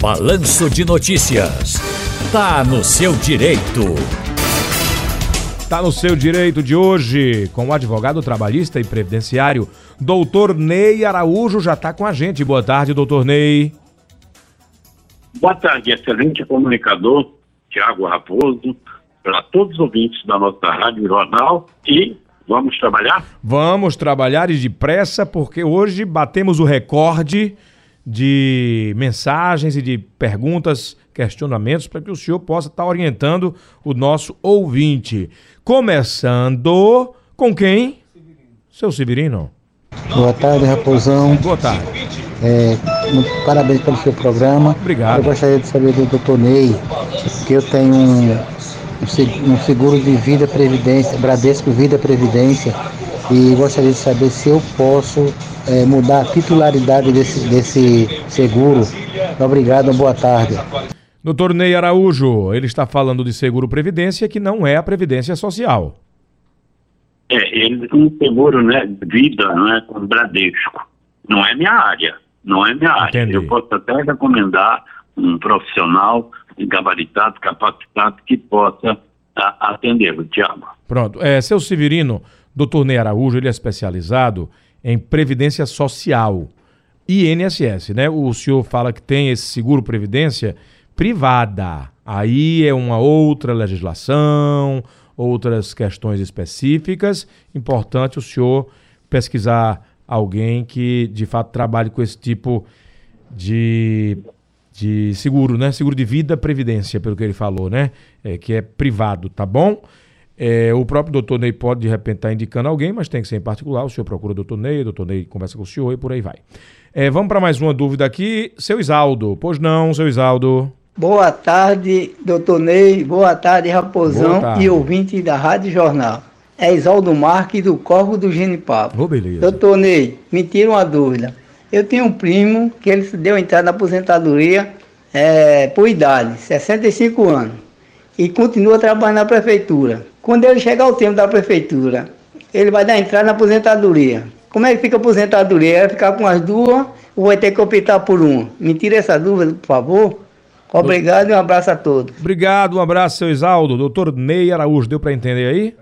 Balanço de Notícias. Tá no seu direito. Tá no seu direito de hoje, com o advogado trabalhista e previdenciário, doutor Ney Araújo, já está com a gente. Boa tarde, doutor Ney. Boa tarde, excelente comunicador, Tiago Raposo, para todos os ouvintes da nossa Rádio Jornal e vamos trabalhar? Vamos trabalhar e depressa, porque hoje batemos o recorde de mensagens e de perguntas, questionamentos, para que o senhor possa estar tá orientando o nosso ouvinte. Começando com quem? Severino. Seu Severino. Boa tarde, Raposão. Boa tarde. É, parabéns pelo seu programa. Obrigado. Eu gostaria de saber do doutor Ney, que eu tenho um, um seguro de vida previdência, Bradesco Vida Previdência, e gostaria de saber se eu posso é, mudar a titularidade desse, desse seguro. Obrigado, boa tarde. Doutor Ney Araújo, ele está falando de seguro previdência que não é a previdência social. É, ele um seguro, né, vida, não é com Bradesco. Não é minha área, não é minha área. Entendi. Eu posso até recomendar um profissional gabaritado, capacitado que possa atendê-lo, Tiago. Pronto. É, seu Severino, doutor Ney Araújo, ele é especializado em previdência social, INSS, né? O senhor fala que tem esse seguro previdência privada. Aí é uma outra legislação, outras questões específicas. Importante o senhor pesquisar alguém que de fato trabalhe com esse tipo de, de seguro, né? Seguro de vida, previdência, pelo que ele falou, né? É, que é privado, tá bom? É, o próprio doutor Ney pode, de repente, estar tá indicando alguém, mas tem que ser em particular. O senhor procura o doutor Ney, o doutor Ney conversa com o senhor e por aí vai. É, vamos para mais uma dúvida aqui. Seu Isaldo. Pois não, seu Isaldo. Boa tarde, doutor Ney. Boa tarde, Raposão Boa tarde. e ouvinte da Rádio Jornal. É Isaldo Marques do Corvo do Genipapo. Oh, beleza. Doutor Ney, me tira uma dúvida. Eu tenho um primo que ele deu entrada na aposentadoria é, por idade, 65 anos, e continua trabalhando na prefeitura. Quando ele chegar ao tempo da prefeitura, ele vai dar entrada na aposentadoria. Como é que fica a aposentadoria? Vai ficar com as duas ou vai ter que optar por uma? Me tira essa dúvida, por favor. Obrigado e um abraço a todos. Obrigado, um abraço, seu Isaldo. Doutor Ney Araújo, deu para entender aí?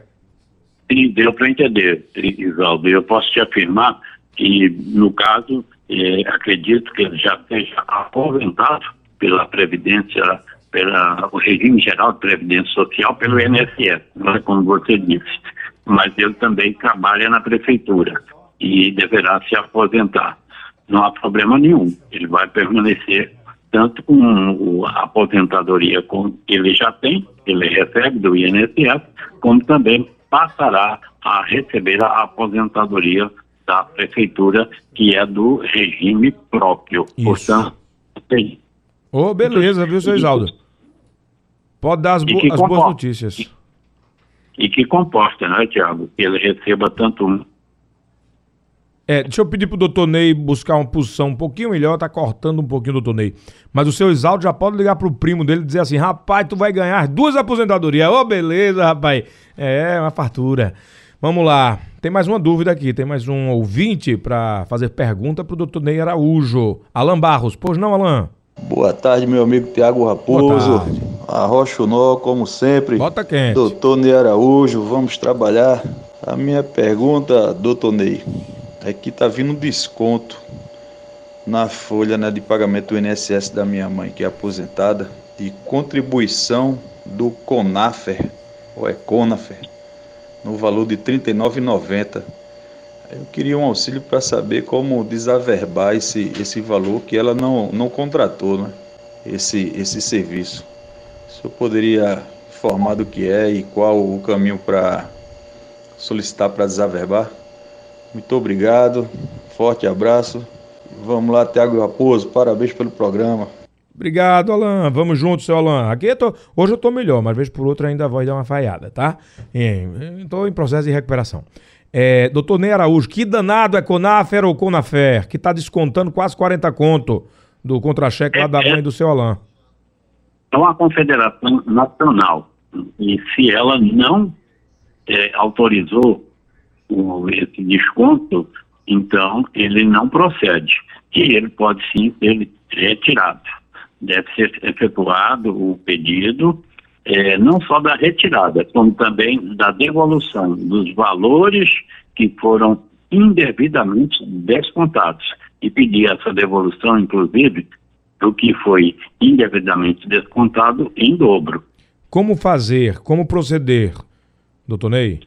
Sim, deu para entender, Isaldo. Eu posso te afirmar que, no caso, eh, acredito que ele já esteja aposentado pela Previdência pelo regime geral de previdência social pelo. INSS, é como você disse. Mas ele também trabalha na prefeitura e deverá se aposentar. Não há problema nenhum. Ele vai permanecer tanto com a aposentadoria que ele já tem, ele recebe do INSS, como também passará a receber a aposentadoria da prefeitura, que é do regime próprio. Isso. Portanto, tem oh, beleza, viu, seu Isaldo? Pode dar as, bo as boas notícias. E, e, que comporta, né, Tiago? Que ele receba tanto um. É, deixa eu pedir pro doutor Ney buscar uma posição um pouquinho melhor, tá cortando um pouquinho, doutor Ney. Mas o seu Isaldo já pode ligar pro primo dele e dizer assim: rapaz, tu vai ganhar duas aposentadorias. Ô, oh, beleza, rapaz. É, uma fartura. Vamos lá. Tem mais uma dúvida aqui, tem mais um ouvinte para fazer pergunta pro doutor Ney Araújo. Alan Barros, pois não, Alan? Boa tarde, meu amigo Tiago Raposo. Arrocha o nó, como sempre. Bota quente. Doutor Ney Araújo, vamos trabalhar. A minha pergunta, doutor Ney, é que tá vindo desconto na folha né, de pagamento do INSS da minha mãe, que é aposentada, de contribuição do CONAFER, ou é CONAFER, no valor de R$ 39,90. Eu queria um auxílio para saber como desaverbar esse, esse valor que ela não, não contratou, né? esse, esse serviço. O senhor poderia informar do que é e qual o caminho para solicitar para desaverbar? Muito obrigado, forte abraço. Vamos lá, Tiago Raposo, parabéns pelo programa. Obrigado, Alan. Vamos juntos, seu Alan. Aqui eu tô, hoje eu tô melhor, mas vez por outra ainda vai dar uma falhada, tá? Estou em processo de recuperação. É, doutor Ney Araújo, que danado é Conafer ou Conafer, que está descontando quase 40 conto do contra-cheque lá da mãe do seu Alain? É uma confederação nacional. E se ela não é, autorizou o, esse desconto, então ele não procede. E ele pode sim ser retirado. deve ser efetuado o pedido, é, não só da retirada, como também da devolução dos valores que foram indevidamente descontados. E pedir essa devolução, inclusive, do que foi indevidamente descontado em dobro. Como fazer, como proceder, doutor Ney?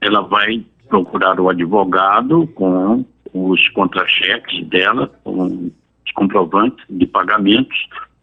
Ela vai procurar o advogado com os contra-cheques dela, com os comprovantes de pagamentos,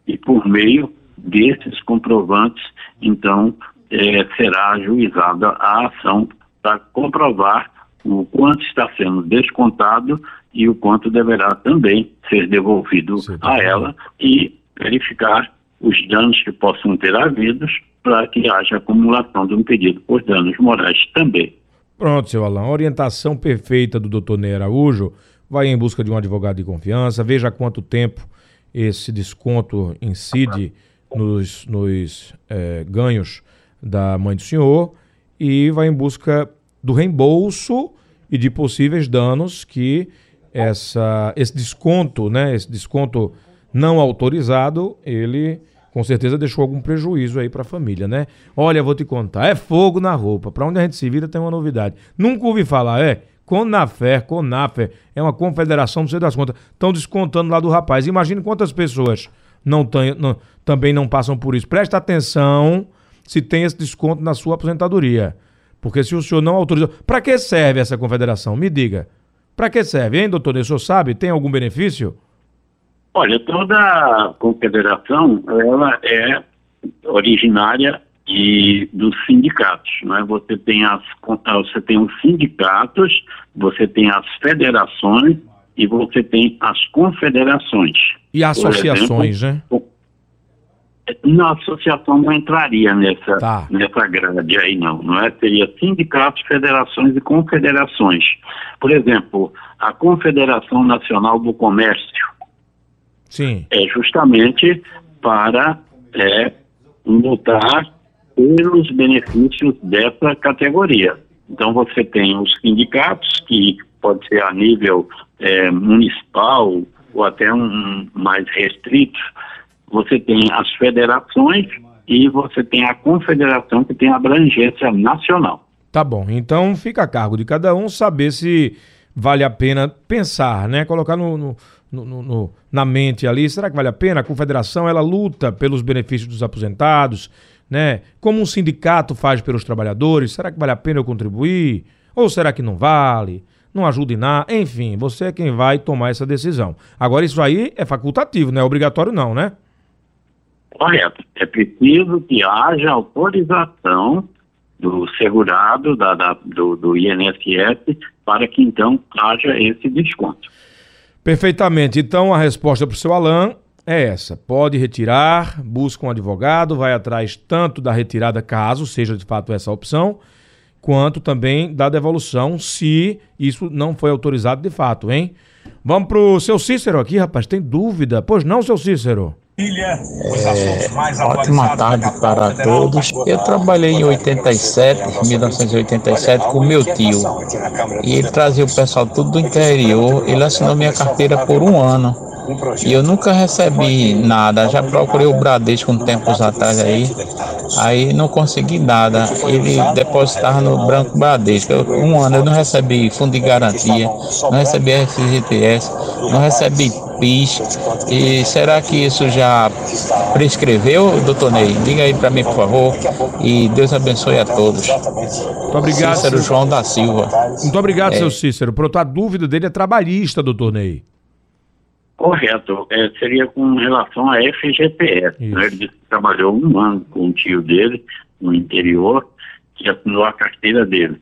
e por meio desses comprovantes, então, é, será ajuizada a ação para comprovar o quanto está sendo descontado e o quanto deverá também ser devolvido a ela e verificar os danos que possam ter havido para que haja acumulação de um pedido por danos morais também. Pronto, seu Alain. Orientação perfeita do doutor Ney Araújo. Vai em busca de um advogado de confiança, veja quanto tempo esse desconto incide nos, nos é, ganhos da mãe do senhor e vai em busca do reembolso e de possíveis danos que essa, esse desconto, né, esse desconto não autorizado, ele com certeza deixou algum prejuízo aí para a família, né? Olha, vou te contar, é fogo na roupa. Para onde a gente se vira tem uma novidade. Nunca ouvi falar, é Conafer, Conafer, é uma confederação, não sei das contas, estão descontando lá do rapaz. Imagine quantas pessoas não, tem, não também não passam por isso. Presta atenção se tem esse desconto na sua aposentadoria. Porque se o senhor não autorizou. Para que serve essa confederação? Me diga. Para que serve, hein, doutor? O senhor sabe? Tem algum benefício? Olha, toda confederação, ela é originária e dos sindicatos, não é? Você tem as você tem os sindicatos, você tem as federações e você tem as confederações. E associações, exemplo, né? Na associação não entraria nessa, tá. nessa grade aí, não. Não é? Seria sindicatos, federações e confederações. Por exemplo, a Confederação Nacional do Comércio. Sim. É justamente para é, lutar pelos benefícios dessa categoria. Então você tem os sindicatos, que pode ser a nível é, municipal ou até um mais restrito, você tem as federações e você tem a confederação que tem abrangência nacional. Tá bom, então fica a cargo de cada um saber se vale a pena pensar, né? Colocar no, no, no, no, na mente ali, será que vale a pena? A confederação, ela luta pelos benefícios dos aposentados, né? Como um sindicato faz pelos trabalhadores, será que vale a pena eu contribuir? Ou será que não vale? Não ajuda em nada? Enfim, você é quem vai tomar essa decisão. Agora, isso aí é facultativo, não é obrigatório não, né? Correto. É preciso que haja autorização do segurado da, da, do, do INSS para que então haja esse desconto. Perfeitamente. Então a resposta para o seu Alain é essa. Pode retirar, busca um advogado, vai atrás tanto da retirada, caso seja de fato essa opção, quanto também da devolução, se isso não foi autorizado de fato, hein? Vamos para o seu Cícero aqui, rapaz. Tem dúvida? Pois não, seu Cícero? É, ótima tarde para todos. Eu trabalhei em 87, 1987, com meu tio. E ele trazia o pessoal tudo do interior. Ele assinou minha carteira por um ano. E eu nunca recebi nada. Já procurei o Bradesco um tempos atrás aí. Aí não consegui nada. Ele depositava no Branco Bradesco. um ano eu não recebi fundo de garantia, não recebi FGTS, não recebi PIS. E será que isso já prescreveu, doutor Ney? Diga aí para mim, por favor. E Deus abençoe a todos. Muito obrigado. Cícero João da Silva. Muito obrigado, é. seu Cícero. Pronto, a dúvida dele é trabalhista, doutor Ney. Correto. É, seria com relação à FGTS. Né? Ele trabalhou um ano com o tio dele no interior que assinou a carteira dele.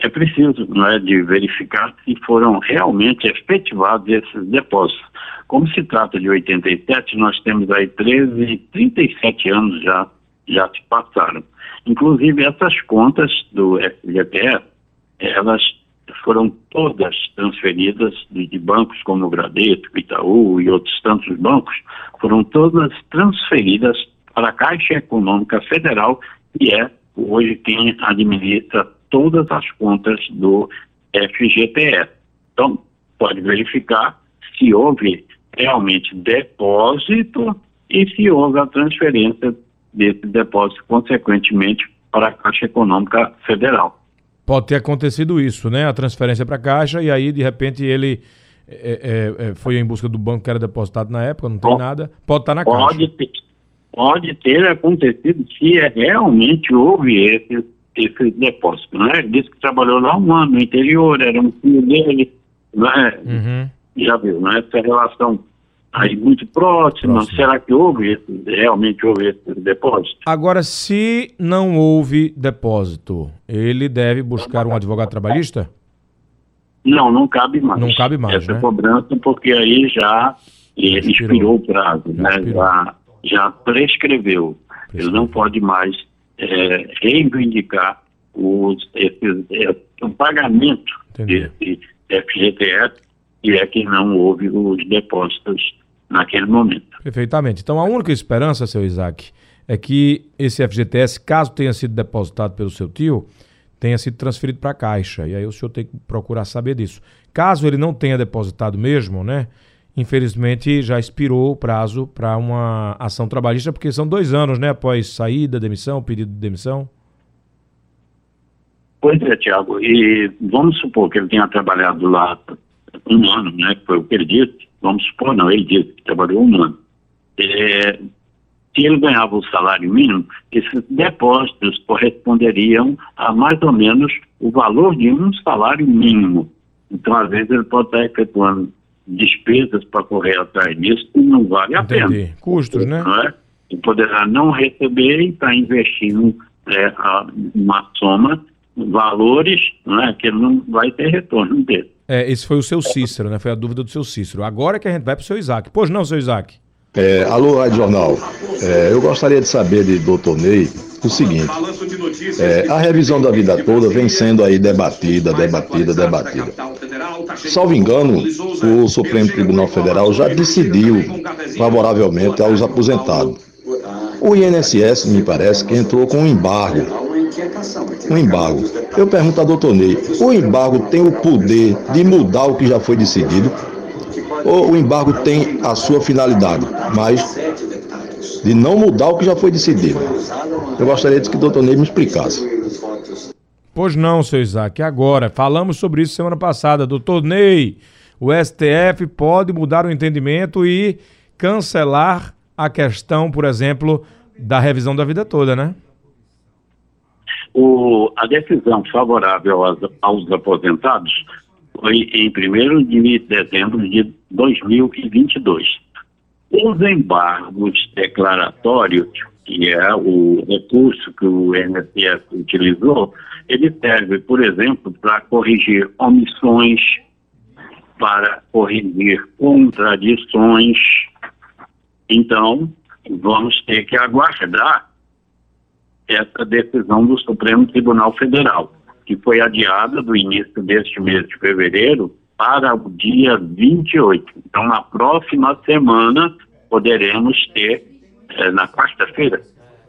É preciso não é, de verificar se foram realmente efetivados esses depósitos. Como se trata de 87, nós temos aí 13, 37 anos já, já se passaram. Inclusive, essas contas do FGTS, elas foram todas transferidas de, bancos como o Bradesco, Itaú e outros tantos bancos, foram todas transferidas para a Caixa Econômica Federal, que é hoje quem administra todas as contas do FGTS. Então, pode verificar se houve realmente depósito e se houve a transferência desse depósito, consequentemente, para a Caixa Econômica Federal. Pode ter acontecido isso, né? A transferência para a Caixa e aí, de repente, ele é, é, é, foi em busca do banco que era depositado na época, não tem pode, nada. Pode estar tá na pode Caixa. Ter, pode ter acontecido se é realmente houve esse, esse depósito, né? Ele disse que trabalhou lá um ano no interior, era um filho dele, né? Uhum. Já viu, né? Essa relação aí muito próxima. Próximo. Será que houve realmente houve esse depósito? Agora, se não houve depósito, ele deve buscar um advogado trabalhista? Não, não cabe mais. Não cabe mais, Essa né? cobrança, porque aí já expirou, expirou o prazo, já né? Já, já prescreveu. Ele não pode mais é, reivindicar os, é, o pagamento Entendi. desse FGTS, e é que não houve os depósitos naquele momento. Perfeitamente. Então a única esperança, seu Isaac, é que esse FGTS, caso tenha sido depositado pelo seu tio, tenha sido transferido para a Caixa. E aí o senhor tem que procurar saber disso. Caso ele não tenha depositado mesmo, né? Infelizmente já expirou o prazo para uma ação trabalhista, porque são dois anos, né? Após saída, demissão, pedido de demissão. Pois é, Tiago. E vamos supor que ele tenha trabalhado lá um ano, né? Que foi o que ele disse vamos supor, não, ele disse que trabalhou um ano. É, se ele ganhava o salário mínimo, esses depósitos corresponderiam a mais ou menos o valor de um salário mínimo. Então, às vezes, ele pode estar efetuando despesas para correr atrás disso e não vale a Entendi. pena. Custos, né? Não é? E poderá não receber e estar investindo é, uma soma, valores, é? que ele não vai ter retorno dele. É, esse foi o seu Cícero, né? Foi a dúvida do seu Cícero. Agora que a gente vai para o seu Isaac. Pois não, seu Isaac? É, alô, Rádio Jornal. É, eu gostaria de saber de doutor Ney o seguinte. É, a revisão da vida toda vem sendo aí debatida, debatida, debatida. Salvo engano, o Supremo Tribunal Federal já decidiu favoravelmente aos aposentados. O INSS, me parece, que entrou com um embargo um embargo. Eu pergunto a doutor Ney, o embargo tem o poder de mudar o que já foi decidido? Ou o embargo tem a sua finalidade, mas de não mudar o que já foi decidido? Eu gostaria de que o doutor Ney me explicasse. Pois não, seu Isaac, agora. Falamos sobre isso semana passada. Doutor Ney, o STF pode mudar o entendimento e cancelar a questão, por exemplo, da revisão da vida toda, né? O, a decisão favorável aos, aos aposentados foi em 1 de dezembro de 2022. Os embargos declaratórios, que é o recurso que o INSS utilizou, ele serve, por exemplo, para corrigir omissões, para corrigir contradições. Então, vamos ter que aguardar essa decisão do Supremo Tribunal Federal, que foi adiada do início deste mês de fevereiro para o dia 28. Então, na próxima semana, poderemos ter, eh, na quarta-feira,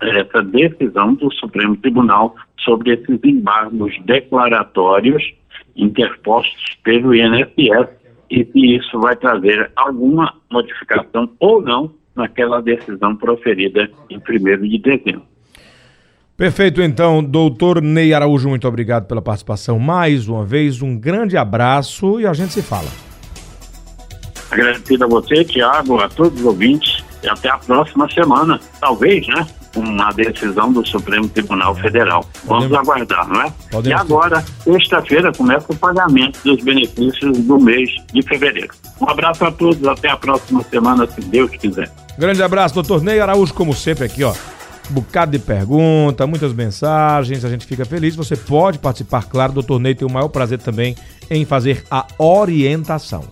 essa decisão do Supremo Tribunal sobre esses embargos declaratórios interpostos pelo INSS e se isso vai trazer alguma modificação ou não naquela decisão proferida em 1 de dezembro. Perfeito, então, doutor Ney Araújo, muito obrigado pela participação mais uma vez. Um grande abraço e a gente se fala. Agradecido a você, Tiago, a todos os ouvintes e até a próxima semana. Talvez, né? Uma decisão do Supremo Tribunal Federal. Vamos Podemos... aguardar, não é? Podemos... E agora, sexta-feira, começa o pagamento dos benefícios do mês de fevereiro. Um abraço a todos, até a próxima semana, se Deus quiser. Grande abraço, doutor Ney Araújo, como sempre, aqui, ó bocado de pergunta, muitas mensagens, a gente fica feliz. Você pode participar, claro, do torneio, tem o maior prazer também em fazer a orientação.